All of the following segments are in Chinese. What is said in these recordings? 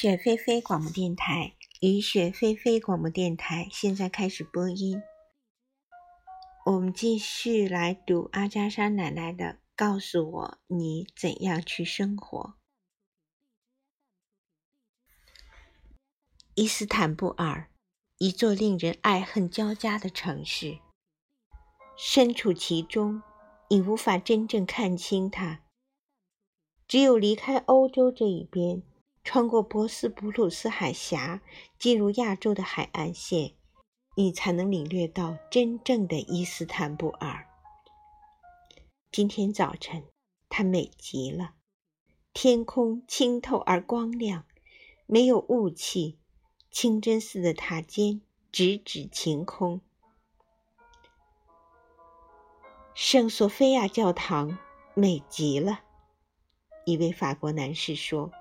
雪霏霏广播电台与雪霏霏广播电台现在开始播音。我们继续来读阿加莎奶奶的《告诉我你怎样去生活》。伊斯坦布尔，一座令人爱恨交加的城市。身处其中，你无法真正看清它。只有离开欧洲这一边。穿过博斯普鲁斯海峡，进入亚洲的海岸线，你才能领略到真正的伊斯坦布尔。今天早晨，它美极了，天空清透而光亮，没有雾气，清真寺的塔尖直指晴空。圣索菲亚教堂美极了，一位法国男士说。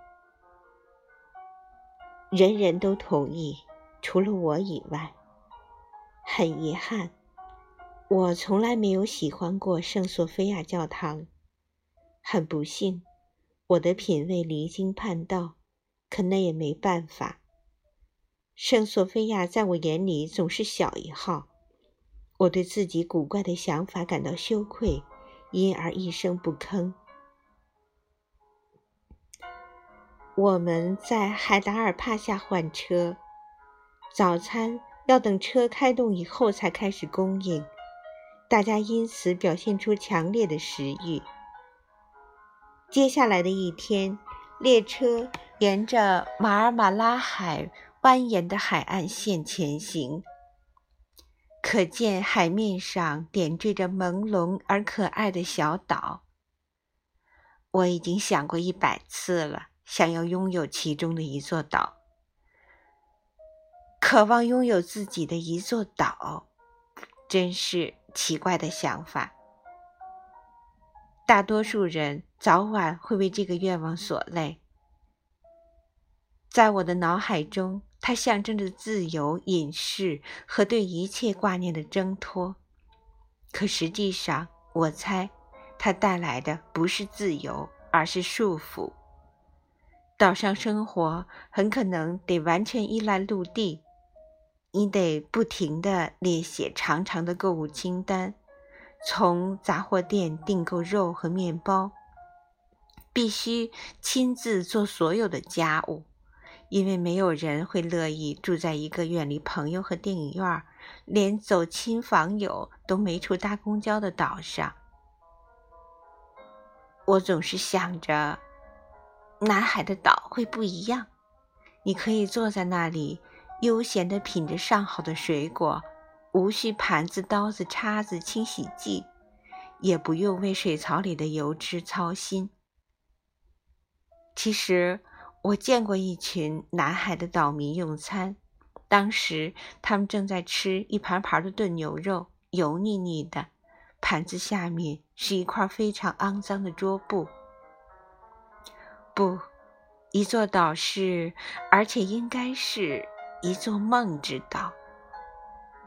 人人都同意，除了我以外。很遗憾，我从来没有喜欢过圣索菲亚教堂。很不幸，我的品味离经叛道，可那也没办法。圣索菲亚在我眼里总是小一号。我对自己古怪的想法感到羞愧，因而一声不吭。我们在海达尔帕夏换车，早餐要等车开动以后才开始供应，大家因此表现出强烈的食欲。接下来的一天，列车沿着马尔马拉海蜿蜒的海岸线前行，可见海面上点缀着朦胧而可爱的小岛。我已经想过一百次了。想要拥有其中的一座岛，渴望拥有自己的一座岛，真是奇怪的想法。大多数人早晚会为这个愿望所累。在我的脑海中，它象征着自由、隐士和对一切挂念的挣脱。可实际上，我猜它带来的不是自由，而是束缚。岛上生活很可能得完全依赖陆地，你得不停地列写长长的购物清单，从杂货店订购肉和面包，必须亲自做所有的家务，因为没有人会乐意住在一个远离朋友和电影院、连走亲访友都没处搭公交的岛上。我总是想着。南海的岛会不一样，你可以坐在那里，悠闲地品着上好的水果，无需盘子、刀子、叉子、清洗剂，也不用为水槽里的油脂操心。其实，我见过一群南海的岛民用餐，当时他们正在吃一盘盘的炖牛肉，油腻腻的，盘子下面是一块非常肮脏的桌布。不，一座岛是，而且应该是一座梦之岛。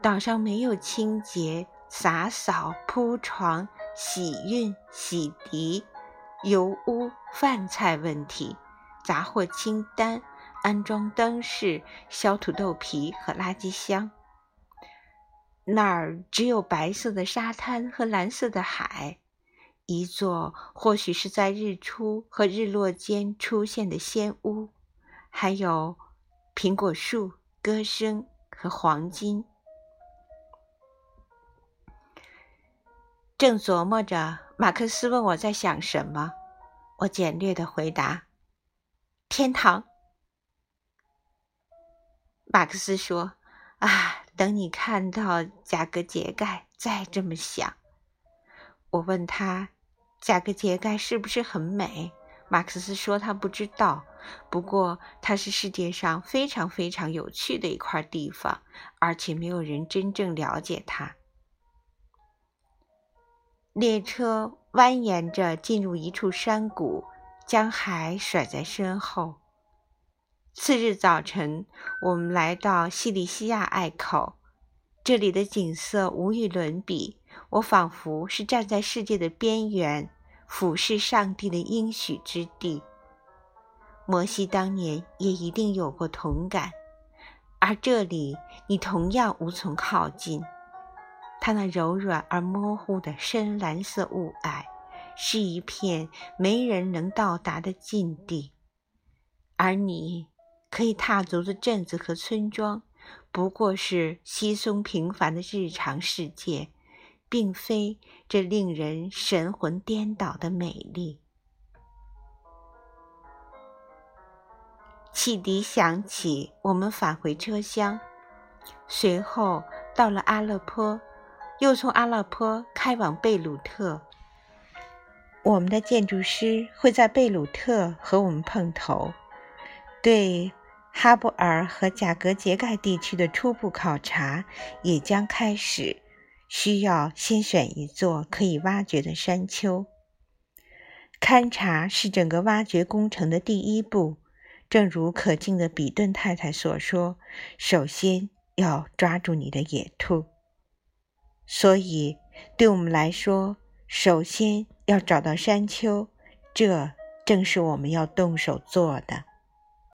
岛上没有清洁、洒扫、铺床、洗熨、洗涤、油污、饭菜问题、杂货清单、安装灯饰、削土豆皮和垃圾箱。那儿只有白色的沙滩和蓝色的海。一座或许是在日出和日落间出现的仙屋，还有苹果树、歌声和黄金。正琢磨着，马克思问我在想什么，我简略的回答：“天堂。”马克思说：“啊，等你看到贾格杰盖，再这么想。”我问他。贾格杰盖是不是很美？马克思说他不知道，不过它是世界上非常非常有趣的一块地方，而且没有人真正了解它。列车蜿蜒着进入一处山谷，将海甩在身后。次日早晨，我们来到西里西亚隘口，这里的景色无与伦比。我仿佛是站在世界的边缘，俯视上帝的应许之地。摩西当年也一定有过同感，而这里你同样无从靠近。它那柔软而模糊的深蓝色雾霭，是一片没人能到达的禁地，而你可以踏足的镇子和村庄，不过是稀松平凡的日常世界，并非这令人神魂颠倒的美丽。汽笛响起，我们返回车厢，随后到了阿勒颇，又从阿勒颇开往贝鲁特。我们的建筑师会在贝鲁特和我们碰头，对哈布尔和贾格杰盖地区的初步考察也将开始。需要先选一座可以挖掘的山丘。勘察是整个挖掘工程的第一步。正如可敬的比顿太太所说，首先要抓住你的野兔。所以，对我们来说，首先要找到山丘，这正是我们要动手做的。